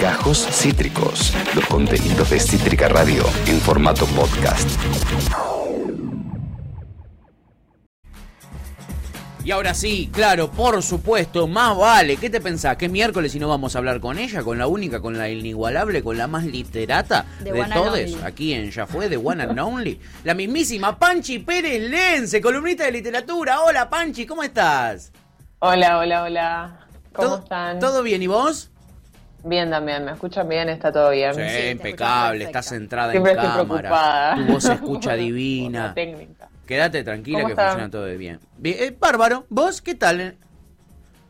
Gajos Cítricos, los contenidos de Cítrica Radio en formato podcast. Y ahora sí, claro, por supuesto, más vale. ¿Qué te pensás? ¿Que es miércoles y no vamos a hablar con ella? Con la única, con la inigualable, con la más literata The de and todos. Aquí en Ya Fue, de One and Only. La mismísima Panchi Pérez Lense, columnista de literatura. Hola Panchi, ¿cómo estás? Hola, hola, hola. ¿Cómo ¿Todo- están? ¿Todo bien y vos? Bien también, ¿me escuchan bien? ¿Está todo bien? Sí, impecable, estás centrada Siempre en estoy cámara. preocupada. Tu voz se escucha divina. técnica. Quédate tranquila ¿Cómo que funciona todo bien. bien eh, bárbaro, ¿vos qué tal?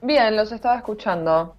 Bien, los estaba escuchando.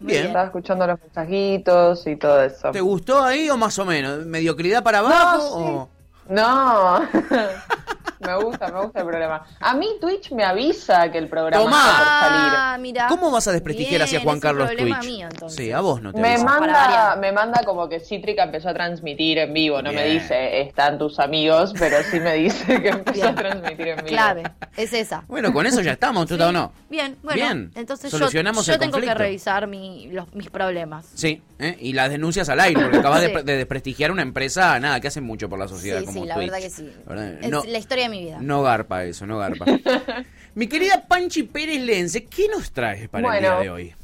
Bien. Estaba escuchando los mensajitos y todo eso. ¿Te gustó ahí o más o menos? ¿Mediocridad para abajo? No, sí. o- No, me gusta, me gusta el programa. A mí Twitch me avisa que el programa Tomá. está por salir. Ah, mira. ¿Cómo vas a desprestigiar Bien, hacia Juan es un Carlos problema Twitch? mío, entonces. sí, a vos no te Me avisa. Manda, me manda como que Cítrica empezó a transmitir en vivo, no me dice están tus amigos, pero sí me dice que empezó a transmitir en vivo. Clave, es esa. Bueno, con eso ya estamos, ¿tú o no? Bien, bueno, Bien. entonces yo, Solucionamos yo el tengo conflicto. que revisar mi, los, mis problemas. Sí, ¿eh? y las denuncias al aire, porque acabas de, Sí. de desprestigiar una empresa, nada, que hace mucho por la sociedad Sí, como sí, la Twitch. verdad que sí. La verdad, Es no, la historia de mi vida. no garpa eso, no garpa. Mi querida Panchi Pérez Lense, ¿qué nos traes para el día de hoy?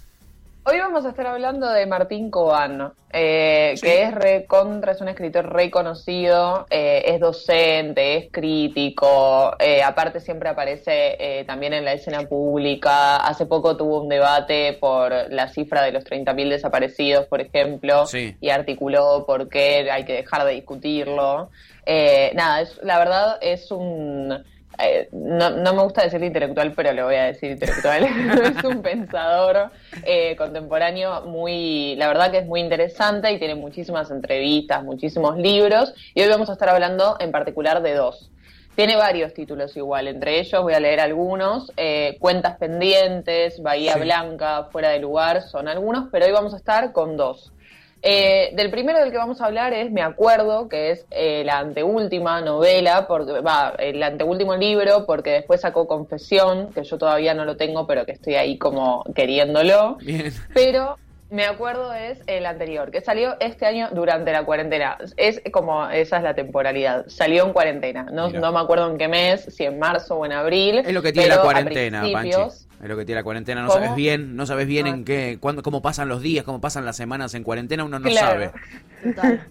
Hoy vamos a estar hablando de Martín Coban, eh, Sí. que es recontra, es un escritor reconocido, eh, es docente, es crítico, eh, aparte siempre aparece eh, también en la escena pública. Hace poco tuvo un debate por la cifra de los 30.000 desaparecidos, por ejemplo, Sí. y articuló por qué hay que dejar de discutirlo. Eh, nada, es, la verdad es un... eh, no, no me gusta decir intelectual, pero le voy a decir intelectual. es un pensador eh, contemporáneo muy, la verdad que es muy interesante y tiene muchísimas entrevistas, muchísimos libros. Y hoy vamos a estar hablando en particular de dos. Tiene varios títulos igual, entre ellos voy a leer algunos. eh, Cuentas pendientes, Bahía Sí. Blanca, Fuera de lugar, son algunos, pero hoy vamos a estar con dos. Eh, del primero del que vamos a hablar es Me Acuerdo, que es eh, la anteúltima novela, porque va, el anteúltimo libro, porque después sacó Confesión, que yo todavía no lo tengo, pero que estoy ahí como queriéndolo. Bien. Pero Me Acuerdo es el anterior, que salió este año durante la cuarentena. Es como, esa es la temporalidad. Salió en cuarentena. No, no me acuerdo en qué mes, si en marzo o en abril. Es lo que tiene la a cuarentena, principios- Es lo que tiene la cuarentena, no ¿Cómo? sabes bien, no sabes bien en qué, cuándo, cómo pasan los días, cómo pasan las semanas en cuarentena, uno no Claro. sabe. Total.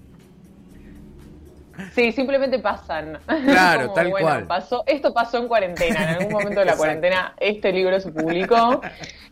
Sí, simplemente pasan. Claro, tal bueno, cual. Pasó, esto pasó en cuarentena. En algún momento de la cuarentena este libro se publicó.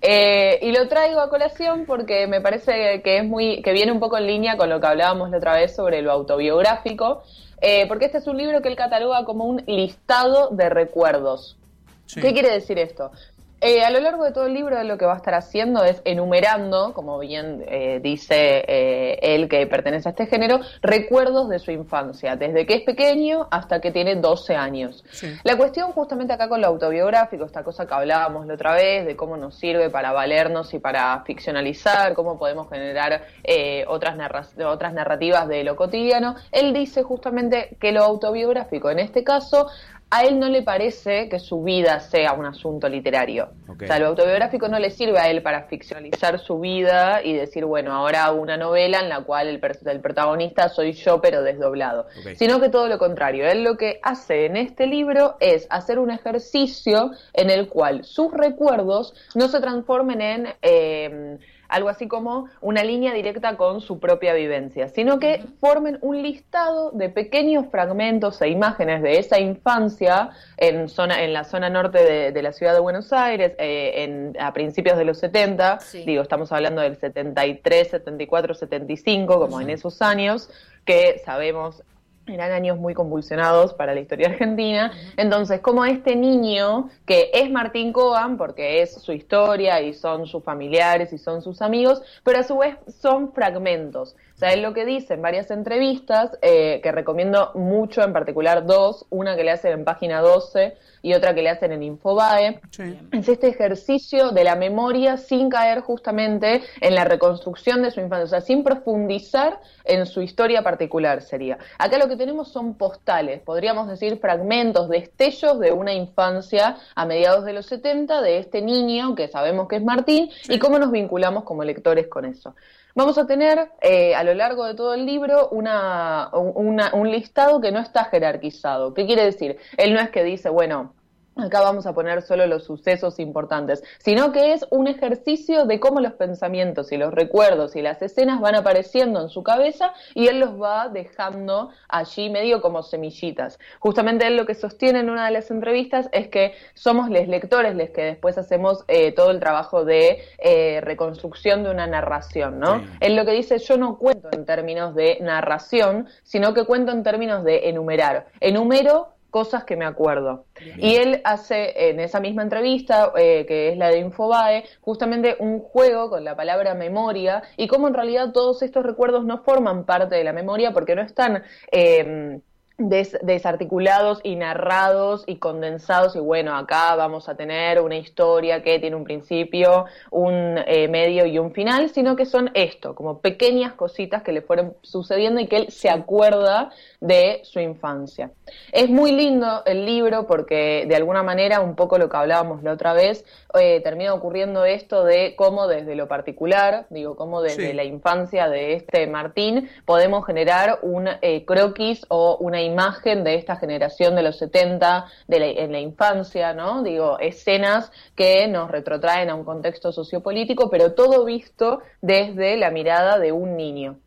Eh, y lo traigo a colación porque me parece que es muy, que viene un poco en línea con lo que hablábamos la otra vez sobre lo autobiográfico. eh, porque este es un libro que él cataloga como un listado de recuerdos. Sí. ¿Qué quiere decir esto? Eh, a lo largo de todo el libro él lo que va a estar haciendo es enumerando, como bien eh, dice eh, él que pertenece a este género, recuerdos de su infancia, desde que es pequeño hasta que tiene 12 años. Sí. La cuestión justamente acá con lo autobiográfico, esta cosa que hablábamos la otra vez, de cómo nos sirve para valernos y para ficcionalizar, cómo podemos generar eh, otras, narra- otras narrativas de lo cotidiano, él dice justamente que lo autobiográfico, en este caso, a él no le parece que su vida sea un asunto literario. Ok. O sea, lo autobiográfico no le sirve a él para ficcionalizar su vida y decir, bueno, ahora hago una novela en la cual el, el protagonista soy yo, pero desdoblado. Sino que todo lo contrario. Él lo que hace en este libro es hacer un ejercicio en el cual sus recuerdos no se transformen en eh, algo así como una línea directa con su propia vivencia, sino que formen un listado de pequeños fragmentos e imágenes de esa infancia en, zona, en la zona norte de, de la ciudad de Buenos Aires, eh, en, a principios de los 70, Sí. digo, estamos hablando del 73, 74, 75, como en esos años, que sabemos eran años muy convulsionados para la historia argentina. Entonces, como este niño, que es Martín Coan, porque es su historia y son sus familiares y son sus amigos, pero a su vez son fragmentos. O sea, él lo que dice en varias entrevistas, eh, que recomiendo mucho, en particular dos, una que le hacen en página 12 y otra que le hacen en Infobae, Sí. es este ejercicio de la memoria sin caer justamente en la reconstrucción de su infancia, o sea, sin profundizar en su historia particular sería. Acá lo que que tenemos son postales, podríamos decir fragmentos, destellos de una infancia a mediados de los 70 de este niño que sabemos que es Martín y cómo nos vinculamos como lectores con eso. Vamos a tener eh, a lo largo de todo el libro una, un listado que no está jerarquizado. ¿Qué quiere decir? Él no es que dice, bueno, acá vamos a poner solo los sucesos importantes, sino que es un ejercicio de cómo los pensamientos y los recuerdos y las escenas van apareciendo en su cabeza y él los va dejando allí medio como semillitas. Justamente él lo que sostiene en una de las entrevistas es que somos los lectores los que después hacemos eh, todo el trabajo de eh, reconstrucción de una narración, ¿no? Él lo que dice, yo no cuento en términos de narración, sino que cuento en términos de enumerar. Enumero cosas que me acuerdo. Y él hace en esa misma entrevista, eh, que es la de Infobae, justamente un juego con la palabra memoria y cómo en realidad todos estos recuerdos no forman parte de la memoria porque no están... Eh, desarticulados y narrados y condensados y bueno, acá vamos a tener una historia que tiene un principio, un eh, medio y un final, sino que son esto, como pequeñas cositas que le fueron sucediendo y que él se acuerda de su infancia. Es muy lindo el libro porque de alguna manera, un poco lo que hablábamos la otra vez, eh, termina ocurriendo esto de cómo desde lo particular, digo, cómo desde la infancia de este Martín podemos generar un eh, croquis o una imagen de esta generación de los 70, de en la infancia, ¿no? Digo, escenas que nos retrotraen a un contexto sociopolítico, pero todo visto desde la mirada de un niño.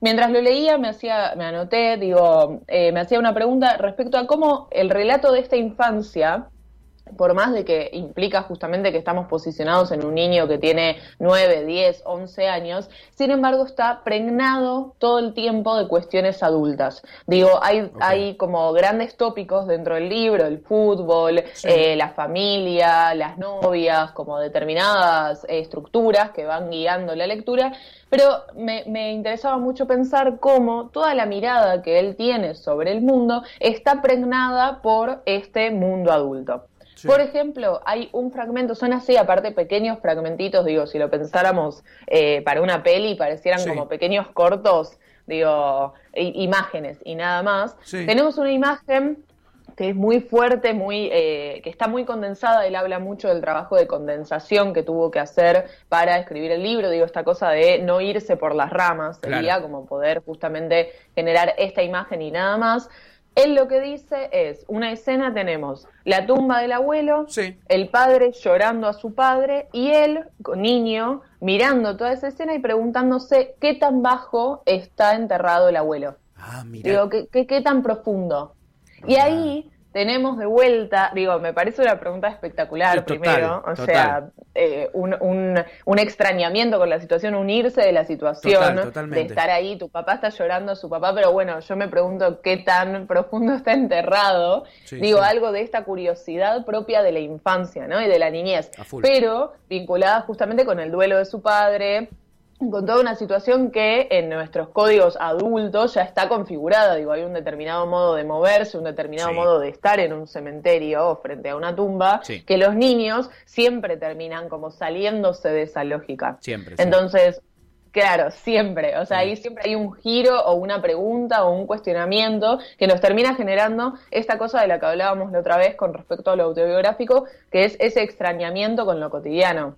Mientras lo leía me hacía, me anoté, digo, eh, me hacía una pregunta respecto a cómo el relato de esta infancia por más de que implica justamente que estamos posicionados en un niño que tiene 9, 10, 11 años, sin embargo está pregnado todo el tiempo de cuestiones adultas. Digo, hay, hay como grandes tópicos dentro del libro, el fútbol, eh, la familia, las novias, como determinadas estructuras que van guiando la lectura, pero me, me, interesaba mucho pensar cómo toda la mirada que él tiene sobre el mundo está pregnada por este mundo adulto. Por ejemplo, hay un fragmento, son así, aparte pequeños fragmentitos, digo, si lo pensáramos eh, para una peli, parecieran como pequeños cortos, digo, imágenes y nada más. Tenemos una imagen que es muy fuerte, muy, eh, que está muy condensada. Él habla mucho del trabajo de condensación que tuvo que hacer para escribir el libro. Digo, esta cosa de no irse por las ramas, sería como poder justamente generar esta imagen y nada más. Él lo que dice es, una escena tenemos la tumba del abuelo, el padre llorando a su padre y él, niño, mirando toda esa escena y preguntándose qué tan bajo está enterrado el abuelo. Ah, mira. Digo, ¿qué, qué, tan profundo? Y ahí tenemos de vuelta, digo, me parece una pregunta espectacular primero, o sea, eh, un, un, extrañamiento con la situación, unirse de la situación, de estar ahí, tu papá está llorando a su papá, pero bueno, yo me pregunto qué tan profundo está enterrado, digo, algo de esta curiosidad propia de la infancia, ¿no? Y de la niñez, pero vinculada justamente con el duelo de su padre, con toda una situación que en nuestros códigos adultos ya está configurada. Digo, hay un determinado modo de moverse, un determinado modo de estar en un cementerio o frente a una tumba, que los niños siempre terminan como saliéndose de esa lógica. Siempre. Entonces, Claro, siempre. O sea, ahí siempre hay un giro o una pregunta o un cuestionamiento que nos termina generando esta cosa de la que hablábamos la otra vez con respecto a lo autobiográfico, que es ese extrañamiento con lo cotidiano.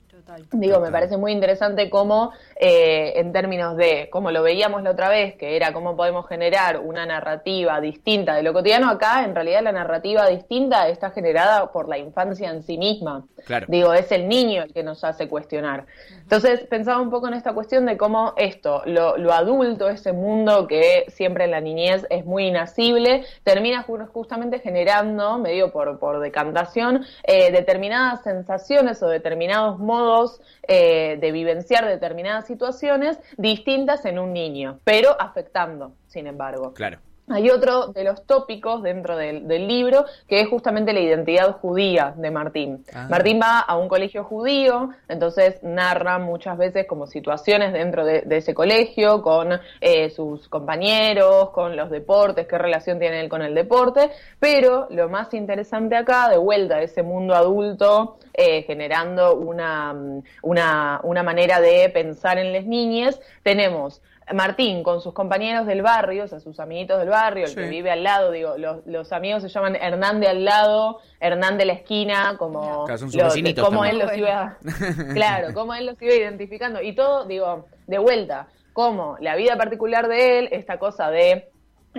Digo, me parece muy interesante cómo, eh, en términos de, como lo veíamos la otra vez, que era cómo podemos generar una narrativa distinta de lo cotidiano, acá en realidad la narrativa distinta está generada por la infancia en sí misma. Digo, es el niño el que nos hace cuestionar. Entonces, pensaba un poco en esta cuestión de cómo esto, lo, lo adulto, ese mundo que siempre en la niñez es muy inacible, termina justamente generando, medio por, por decantación, eh, determinadas sensaciones o determinados modos eh, de vivenciar determinadas situaciones distintas en un niño, pero afectando, sin embargo. Claro. Hay otro de los tópicos dentro del, libro que es justamente la identidad judía de Martín. Ah. Martín va a un colegio judío, entonces narra muchas veces como situaciones dentro de, ese colegio, con eh, sus compañeros, con los deportes, qué relación tiene él con el deporte, pero lo más interesante acá, de vuelta a ese mundo adulto, eh, generando una, una, una manera de pensar en las niñas, tenemos Martín con sus compañeros del barrio, o sea, sus amiguitos del barrio, el Sí. que vive al lado, digo, los, los amigos se llaman Hernán de al lado, Hernán de la esquina, como Claro, son sus lo- vecinitos cómo también. él los iba, claro, cómo él los iba identificando y todo, digo, de vuelta, como la vida particular de él, esta cosa de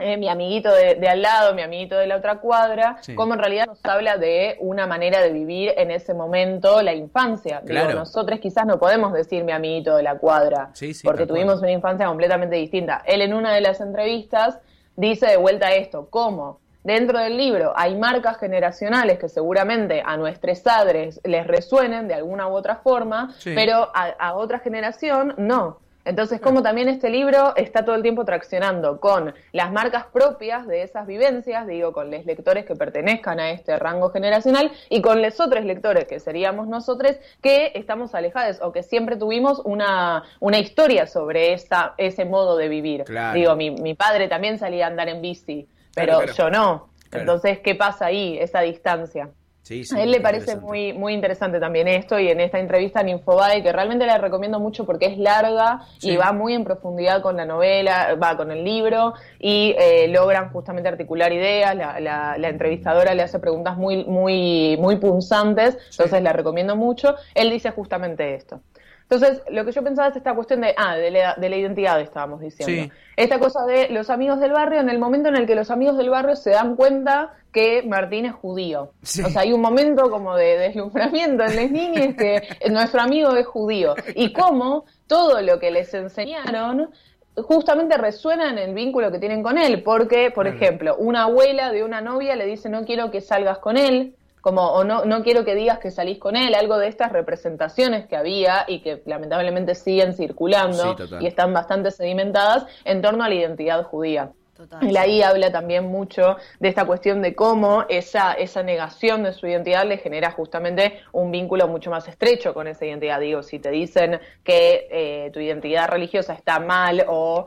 eh, mi amiguito de, de al lado, mi amiguito de la otra cuadra, Sí. como en realidad nos habla de una manera de vivir en ese momento la infancia. Digo, Claro. nosotros quizás no podemos decir mi amiguito de la cuadra, Sí, sí, porque tuvimos una infancia completamente distinta. Él en una de las entrevistas dice de vuelta esto, ¿cómo? Dentro del libro hay marcas generacionales que seguramente a nuestros padres les resuenen de alguna u otra forma, pero a, a otra generación no. Entonces, como también este libro está todo el tiempo traccionando con las marcas propias de esas vivencias, digo, con los lectores que pertenezcan a este rango generacional y con los otros lectores, que seríamos nosotros, que estamos alejados o que siempre tuvimos una, una historia sobre esa, ese modo de vivir. Claro. Digo, mi, mi padre también salía a andar en bici, pero Claro, claro. yo no. Entonces, ¿qué pasa ahí? Esa distancia. Sí, sí, A él le parece muy, muy interesante también esto y en esta entrevista en Infobae, que realmente la recomiendo mucho porque es larga Sí. y va muy en profundidad con la novela, va con el libro y eh, logran justamente articular ideas. La, la- la entrevistadora le hace preguntas muy, muy, muy punzantes, entonces la recomiendo mucho. Él dice justamente esto. Entonces, lo que yo pensaba es esta cuestión de, ah, de la, de la identidad estábamos diciendo. Sí. Esta cosa de los amigos del barrio, en el momento en el que los amigos del barrio se dan cuenta que Martín es judío. Sí. O sea, hay un momento como de deslumbramiento en las niñas que nuestro amigo es judío. Y cómo todo lo que les enseñaron justamente resuena en el vínculo que tienen con él. Porque, por ejemplo, una abuela de una novia le dice no quiero que salgas con él. Como, o no, no quiero que digas que salís con él, algo de estas representaciones que había y que lamentablemente siguen circulando Sí, y están bastante sedimentadas en torno a la identidad judía. Total. Él ahí habla también mucho de esta cuestión de cómo esa, esa negación de su identidad le genera justamente un vínculo mucho más estrecho con esa identidad. Digo, si te dicen que eh, tu identidad religiosa está mal o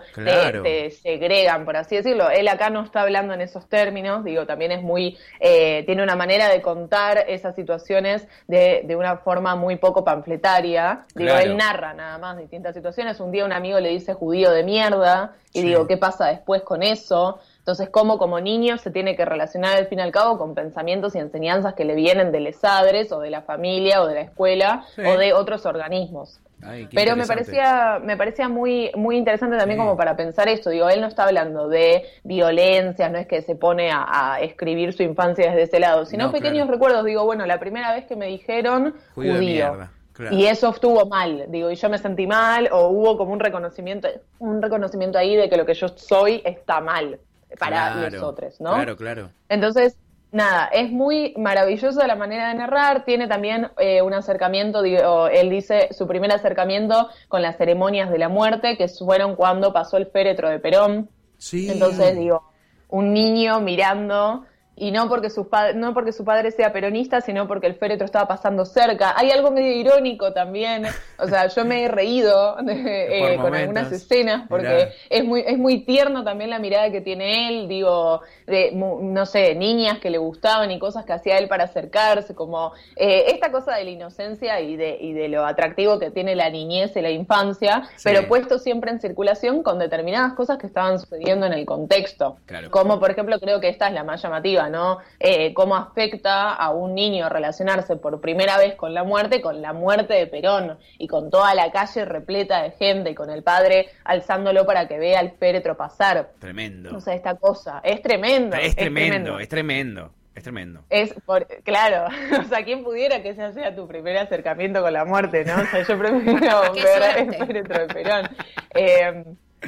te- segregan, por así decirlo, él acá no está hablando en esos términos, digo, también es muy, eh, tiene una manera de contar esas situaciones de, de una forma muy poco panfletaria. Digo, Claro. él narra nada más distintas situaciones. Un día un amigo le dice judío de mierda y Sí. digo, ¿qué pasa después con eso? Entonces, cómo como niño se tiene que relacionar al fin y al cabo con pensamientos y enseñanzas que le vienen de les padres o de la familia o de la escuela Sí. o de otros organismos. Ay, Pero me parecía, me parecía muy, muy interesante también Sí. como para pensar esto. Digo, él no está hablando de violencia, no es que se pone a, a escribir su infancia desde ese lado, sino No, pequeños claro. recuerdos. Digo, bueno, la primera vez que me dijeron Judío judío. Claro. Y eso estuvo mal, digo, y yo me sentí mal, o hubo como un reconocimiento, un reconocimiento ahí de que lo que yo soy está mal para Claro, los otros, ¿no? Claro, claro. Entonces, nada, es muy maravillosa la manera de narrar. Tiene también eh, un acercamiento, digo, él dice su primer acercamiento con las ceremonias de la muerte, que fueron cuando pasó el féretro de Perón. Sí. Entonces, digo, un niño mirando. Y no porque, su pa- no porque su padre sea peronista, sino porque el féretro estaba pasando cerca. Hay algo medio irónico también. O sea, yo me he reído de- eh, con algunas escenas porque Mirá. es muy, es muy tierno también la mirada que tiene él, digo, de, no sé, niñas que le gustaban y cosas que hacía él para acercarse, como eh, esta cosa de la inocencia y de, y de lo atractivo que tiene la niñez y la infancia, Sí. pero puesto siempre en circulación con determinadas cosas que estaban sucediendo en el contexto. Claro. Como por ejemplo, creo que esta es la más llamativa, ¿no? Eh, cómo afecta a un niño relacionarse por primera vez con la muerte, con la muerte de Perón y con toda la calle repleta de gente y con el padre alzándolo para que vea el féretro pasar. Tremendo. O sea, esta cosa. Es tremendo. es tremendo, es tremendo, es tremendo. Es por, claro, o sea, ¿quién pudiera que ese sea tu primer acercamiento con la muerte, no? O sea, yo prefiero Qué ver el féretro de Perón. Eh,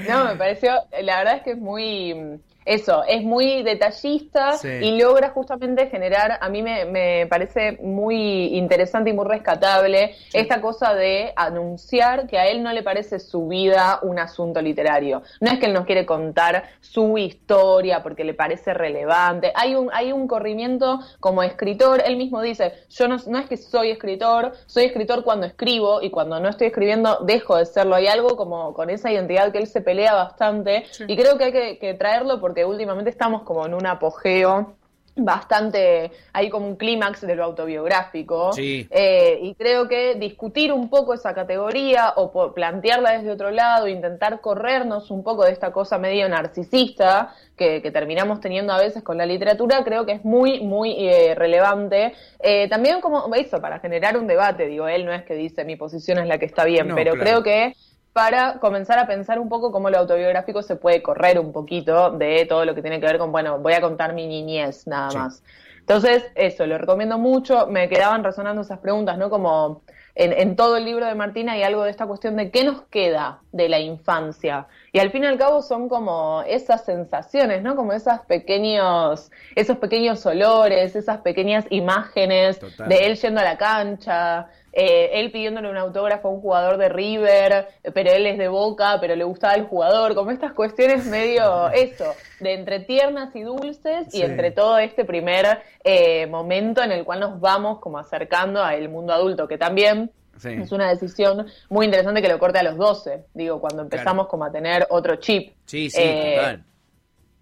no, me pareció, la verdad es que es muy, eso, es muy detallista Sí. y logra justamente generar, a mí me, me parece muy interesante y muy rescatable esta cosa de anunciar que a él no le parece su vida un asunto literario. No es que él nos quiere contar su historia porque le parece relevante. Hay un, hay un corrimiento como escritor, él mismo dice, yo no, no es que soy escritor, soy escritor cuando escribo y cuando no estoy escribiendo dejo de serlo. Hay algo como con esa identidad que él se pelea bastante y creo que hay que, que traerlo porque últimamente estamos como en un apogeo bastante, hay como un clímax de lo autobiográfico. Sí. Eh, y creo que discutir un poco esa categoría o plantearla desde otro lado, intentar corrernos un poco de esta cosa medio narcisista que, que terminamos teniendo a veces con la literatura, creo que es muy, muy eh, relevante. Eh, también como eso, para generar un debate, digo, él no es que dice mi posición es la que está bien, No, pero claro. creo que para comenzar a pensar un poco cómo lo autobiográfico se puede correr un poquito de todo lo que tiene que ver con, bueno, voy a contar mi niñez nada Sí. más. Entonces, eso, lo recomiendo mucho. Me quedaban resonando esas preguntas, ¿no? Como en, en todo el libro de Martina hay algo de esta cuestión de qué nos queda de la infancia. Y al fin y al cabo son como esas sensaciones, ¿no? Como esos pequeños, esos pequeños olores, esas pequeñas imágenes Total. de él yendo a la cancha, eh, él pidiéndole un autógrafo a un jugador de River, pero él es de Boca, pero le gustaba el jugador, como estas cuestiones medio eso, de entre tiernas y dulces Sí. y entre todo este primer eh, momento en el cual nos vamos como acercando al mundo adulto, que también Sí. es una decisión muy interesante que lo corte a los 12, digo, cuando empezamos como a tener otro chip. Sí, sí, Eh, total.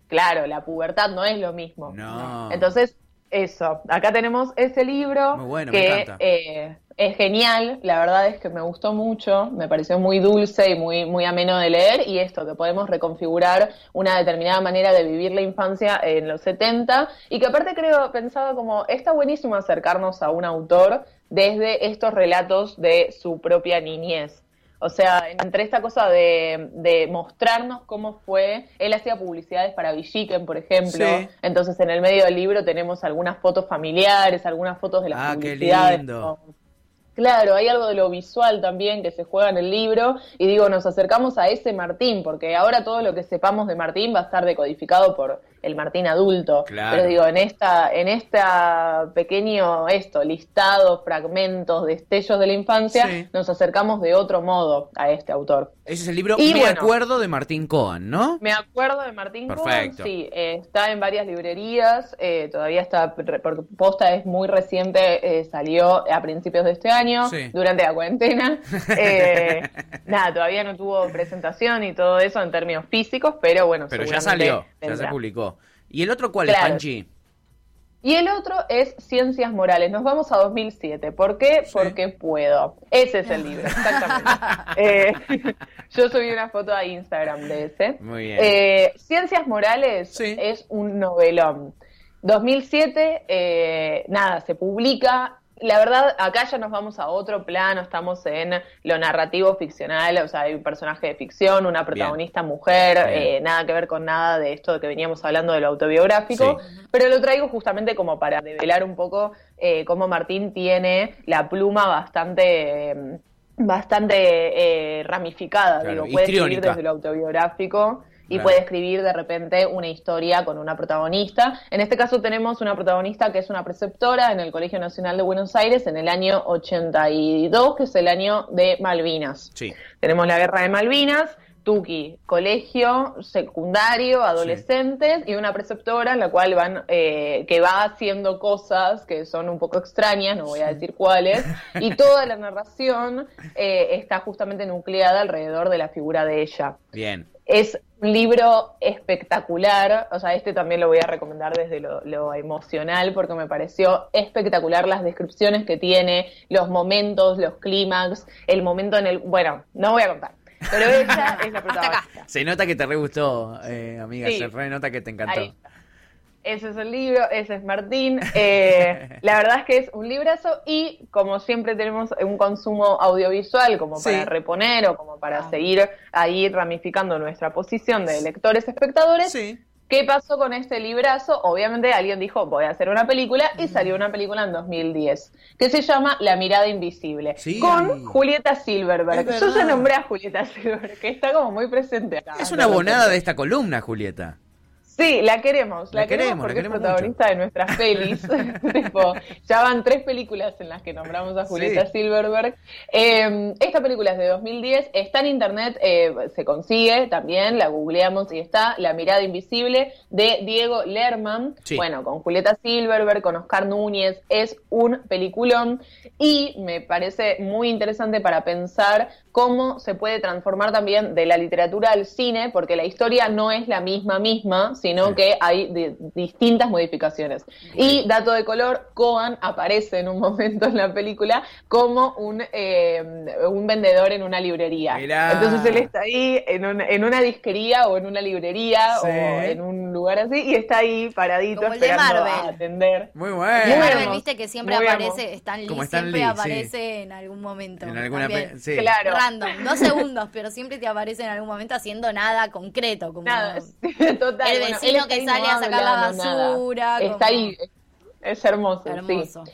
Claro, la pubertad no es lo mismo. No. Entonces, eso, acá tenemos ese libro Muy bueno, me que encanta. eh, es genial, la verdad es que me gustó mucho, me pareció muy dulce y muy, muy ameno de leer y esto, que podemos reconfigurar una determinada manera de vivir la infancia en los 70 y que aparte creo, pensaba como, está buenísimo acercarnos a un autor desde estos relatos de su propia niñez. O sea, entre esta cosa de, de mostrarnos cómo fue, él hacía publicidades para Villiquen, por ejemplo, Sí. entonces en el medio del libro tenemos algunas fotos familiares, algunas fotos de las Ah, qué lindo. Claro, hay algo de lo visual también que se juega en el libro y digo, nos acercamos a ese Martín, porque ahora todo lo que sepamos de Martín va a estar decodificado por el Martín adulto. Claro. Pero digo, en esta, en esta pequeño esto, listado, fragmentos, destellos de la infancia, Sí. nos acercamos de otro modo a este autor. Ese es el libro Y Me bueno. acuerdo de Martín Cohen, ¿no? Me acuerdo de Martín Cohen, Perfecto. sí, eh, está en varias librerías, eh, todavía está, porque posta es muy reciente, eh, salió a principios de este año, Sí. durante la cuarentena. Eh, nada, todavía no tuvo presentación y todo eso en términos físicos, pero bueno, Pero ya salió, ya se publicó. ¿Y el otro cuál Claro. es, Panchi? Y el otro es Ciencias Morales. Nos vamos a 2007. ¿Por qué? Sí. Porque puedo. Ese es el libro, exactamente. Eh, yo subí una foto a Instagram de ese. Muy bien. Eh, Ciencias Morales Sí. es un novelón. 2007, eh, nada, se publica. La verdad, acá ya nos vamos a otro plano, estamos en lo narrativo ficcional, o sea, hay un personaje de ficción, una protagonista mujer, Bien. eh, nada que ver con nada de esto de que veníamos hablando de lo autobiográfico, Sí. pero lo traigo justamente como para develar un poco eh, cómo Martín tiene la pluma bastante, eh, bastante eh, ramificada, Claro, digo, puede escribir desde lo autobiográfico y Claro. puede escribir de repente una historia con una protagonista. En este caso tenemos una protagonista que es una preceptora en el Colegio Nacional de Buenos Aires en el año 82, que es el año de Malvinas. Sí. Tenemos la guerra de Malvinas, Tuki, colegio, secundario, adolescentes y una preceptora en la cual van, eh, que va haciendo cosas que son un poco extrañas, no voy a decir cuáles, y toda la narración eh, está justamente nucleada alrededor de la figura de ella. Bien. Es un libro espectacular, o sea, este también lo voy a recomendar desde lo, lo emocional porque me pareció espectacular las descripciones que tiene, los momentos, los clímax, el momento en el... Bueno, no voy a contar, pero ella es la protagonista. Se nota que te re gustó, eh, amiga. Sí. Se re nota que te encantó. Ahí está. Ese es el libro, ese es Martín. Eh, la verdad es que es un librazo y como siempre tenemos un consumo audiovisual como para Sí. reponer o como para Ah. seguir ahí ramificando nuestra posición de lectores espectadores. Sí. ¿Qué pasó con este librazo? Obviamente alguien dijo, voy a hacer una película, y salió una película en 2010, que se llama La mirada invisible, Sí. con Julieta Silverberg. Yo ya nombré a Julieta Silverberg, que está como muy presente acá. Es una abonada de esta columna, Julieta. Sí, la queremos, la, La queremos, queremos, la porque queremos es protagonista de nuestras pelis. tipo, ya van tres películas en las que nombramos a Julieta Sí. Silverberg. Eh, esta película es de 2010, está en internet, eh, se consigue también, la googleamos y está, La mirada invisible de Diego Lerman. Sí. Bueno, con Julieta Silverberg, con Oscar Núñez, es un peliculón y me parece muy interesante para pensar cómo se puede transformar también de la literatura al cine, porque la historia no es la misma misma, sino sino Sí. que hay di- distintas modificaciones. Y dato de color, Coan aparece en un momento en la película como un, eh, un vendedor en una librería. Mirá. Entonces él está ahí en, un- en una disquería o en una librería Sí. o en un lugar así y está ahí paradito Como el de esperando Marvel. a atender. Muy Y bueno. Marvel, viste que siempre muy aparece, hermoso. Stan Lee Como Stan siempre Lee, aparece en algún momento. En alguna. Claro. Random, dos segundos, pero siempre te aparece en algún momento haciendo nada concreto. Como Nada, sí, total. El Bueno, vecino que sale no a sacar la basura, como- Está ahí, es hermoso. sí.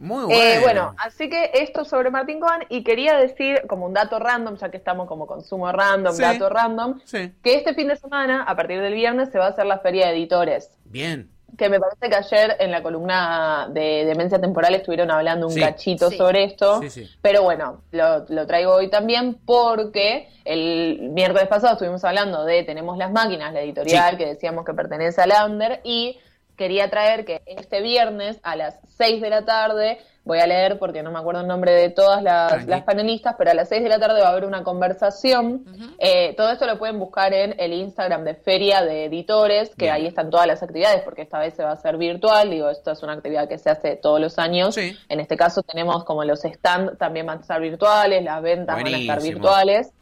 Muy bueno. Eh, bueno, así que esto sobre Martín Cohen y quería decir como un dato random, ya que estamos como consumo random, Sí. dato random, Sí. que este fin de semana, a partir del viernes, se va a hacer la feria de editores. Bien. Que me parece que ayer en la columna de Demencia Temporal estuvieron hablando un Sí. cachito Sí. sobre esto. Sí, sí. Pero bueno, lo, lo traigo hoy también porque el miércoles pasado estuvimos hablando de Tenemos las máquinas, la editorial Sí. que decíamos que pertenece a Lander, y quería traer que este viernes a las 6 de la tarde, voy a leer porque no me acuerdo el nombre de todas las, panelistas, pero a las 6 de la tarde va a haber una conversación. Eh, todo esto lo pueden buscar en el Instagram de Feria de Editores, que Bien. ahí están todas las actividades, porque esta vez se va a hacer virtual. Digo, esto es una actividad que se hace todos los años. Sí. En este caso tenemos como los stands también van a estar virtuales, las ventas van a estar Buenísimo. virtuales.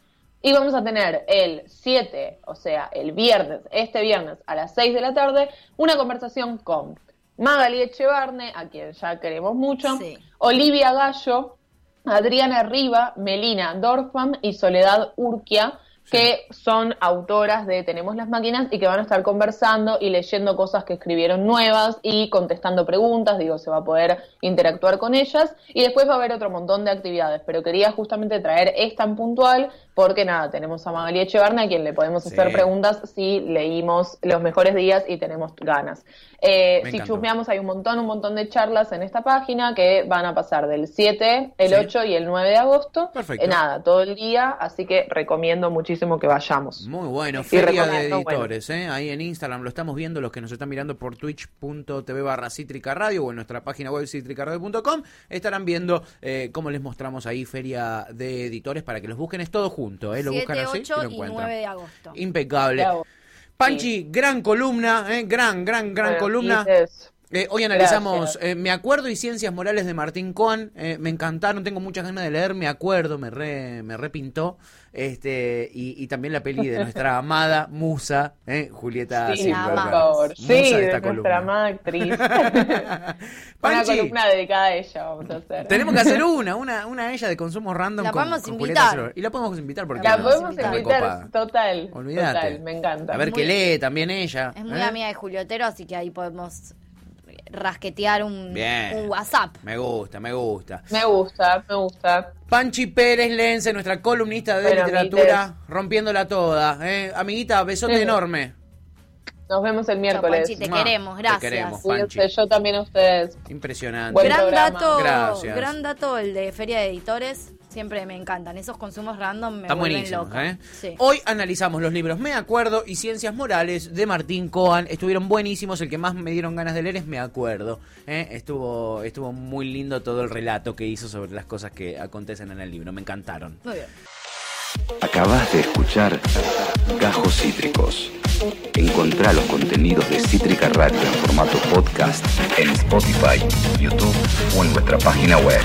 Y vamos a tener el 7, o sea, el viernes, este viernes a las 6 de la tarde, una conversación con Magali Echevarne, a quien ya queremos mucho, Sí. Olivia Gallo, Adriana Riva, Melina Dorfman y Soledad Urquia, que son autoras de Tenemos las máquinas y que van a estar conversando y leyendo cosas que escribieron nuevas y contestando preguntas, digo, se va a poder interactuar con ellas y después va a haber otro montón de actividades, pero quería justamente traer esta en puntual porque nada, tenemos a Magali Echevarne a quien le podemos Sí. hacer preguntas si leímos los mejores días y tenemos ganas. Eh, si encantó. chusmeamos hay un montón, un montón de charlas en esta página que van a pasar del 7, el Sí. 8 y el 9 de agosto. Perfecto. Eh, nada, todo el día, así que recomiendo muchísimo que vayamos. Muy bueno, Feria de Editores, ¿eh? ahí en Instagram lo estamos viendo, los que nos están mirando por twitch.tv barra cítrica radio o en nuestra página web cítricaradio.com estarán viendo eh, cómo les mostramos ahí Feria de Editores para que los busquen, es todo junto, ¿eh? lo 7, buscan así 8 y lo y encuentran. 9 de agosto. Impecable. Bravo. Panchi, gran columna, ¿eh? gran, gran, gran Bueno, columna. Eh, hoy analizamos eh, Me acuerdo y Ciencias Morales de Martín Coan. eh, me encantaron, tengo muchas ganas de leer Me acuerdo, me, re, me repintó. Este, y, y también la peli de nuestra amada musa, eh, Julieta Sí, Silva. por favor. Sí, de nuestra columna. amada actriz. Una columna dedicada a ella vamos a hacer. tenemos que hacer una, una, una a ella de consumo random. La con- podemos con invitar. Y la podemos invitar porque La no, podemos invitar, recopada. total. Olvídate. Total, me encanta. A ver Muy- qué lee también ella. Es muy ¿eh? amiga de Julio Otero, así que ahí podemos rasquetear un, Bien. un WhatsApp. Me gusta, me gusta. Me gusta, me gusta. Panchi Pérez Lense, nuestra columnista de Bueno, literatura, rompiéndola toda. ¿eh? Amiguita, besote Sí. enorme. Nos vemos el miércoles. Panchi, te queremos, te gracias. queremos. Cuídense, Panchi. yo también a ustedes. Impresionante. Buen gran programa. dato, Gracias. gran dato el de Feria de Editores. Siempre me encantan. Esos consumos random me Están vuelven buenísimos. loca. ¿eh? Sí. Hoy analizamos los libros Me Acuerdo y Ciencias Morales de Martín Coan. Estuvieron buenísimos. El que más me dieron ganas de leer es Me Acuerdo. ¿eh? Estuvo, estuvo muy lindo todo el relato que hizo sobre las cosas que acontecen en el libro. Me encantaron. Muy bien. Acabas de escuchar Gajos Cítricos. Encontrá los contenidos de Cítrica Radio en formato podcast en Spotify, YouTube o en nuestra página web.